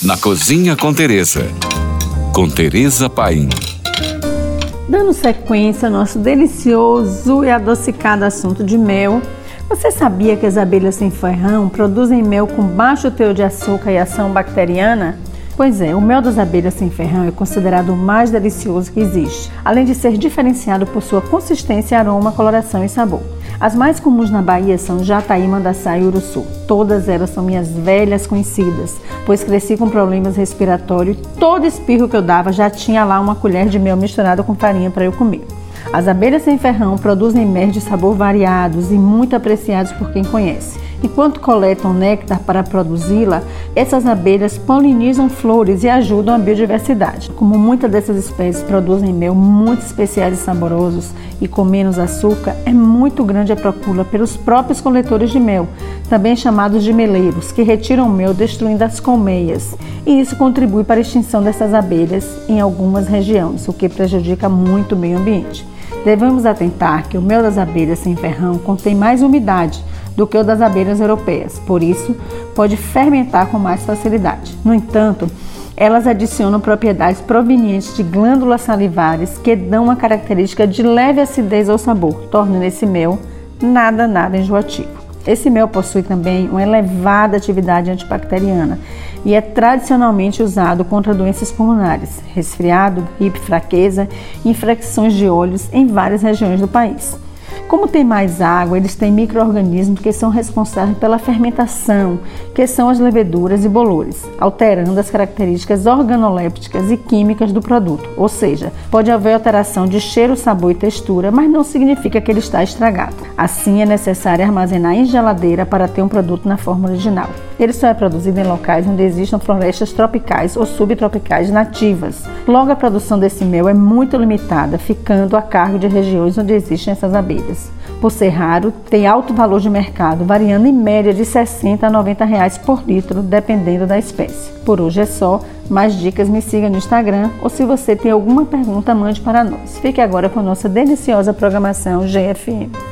Na Cozinha com Teresa. Com Teresa Paim. Dando sequência ao nosso delicioso e adocicado assunto de mel, você sabia que as abelhas sem ferrão produzem mel com baixo teor de açúcar e ação bacteriana? Pois é, o mel das abelhas sem ferrão é considerado o mais delicioso que existe, além de ser diferenciado por sua consistência, aroma, coloração e sabor. As mais comuns na Bahia são Jataí, Mandaçá e Uruçu. Todas elas são minhas velhas conhecidas, pois cresci com problemas respiratórios e todo espirro que eu dava já tinha lá uma colher de mel misturada com farinha para eu comer. As abelhas sem ferrão produzem mel de sabor variados e muito apreciados por quem conhece. Enquanto coletam néctar para produzi-la, essas abelhas polinizam flores e ajudam a biodiversidade. Como muitas dessas espécies produzem mel muito especiais e saborosos e com menos açúcar, é muito grande a procura pelos próprios coletores de mel, também chamados de meleiros, que retiram mel destruindo as colmeias. E isso contribui para a extinção dessas abelhas em algumas regiões, o que prejudica muito o meio ambiente. Devemos atentar que o mel das abelhas sem ferrão contém mais umidade do que o das abelhas europeias, por isso pode fermentar com mais facilidade. No entanto, elas adicionam propriedades provenientes de glândulas salivares que dão uma característica de leve acidez ao sabor, tornando esse mel nada, nada enjoativo. Esse mel possui também uma elevada atividade antibacteriana e é tradicionalmente usado contra doenças pulmonares, resfriado, gripe, fraqueza e infecções de olhos em várias regiões do país. Como tem mais água, eles têm micro-organismos que são responsáveis pela fermentação, que são as leveduras e bolores, alterando as características organolépticas e químicas do produto. Ou seja, pode haver alteração de cheiro, sabor e textura, mas não significa que ele está estragado. Assim, é necessário armazenar em geladeira para ter um produto na forma original. Ele só é produzido em locais onde existam florestas tropicais ou subtropicais nativas. Logo, a produção desse mel é muito limitada, ficando a cargo de regiões onde existem essas abelhas. Por ser raro, tem alto valor de mercado, variando em média de 60 a 90 reais por litro, dependendo da espécie. Por hoje é só. Mais dicas me siga no Instagram ou se você tem alguma pergunta, mande para nós. Fique agora com nossa deliciosa programação GFM.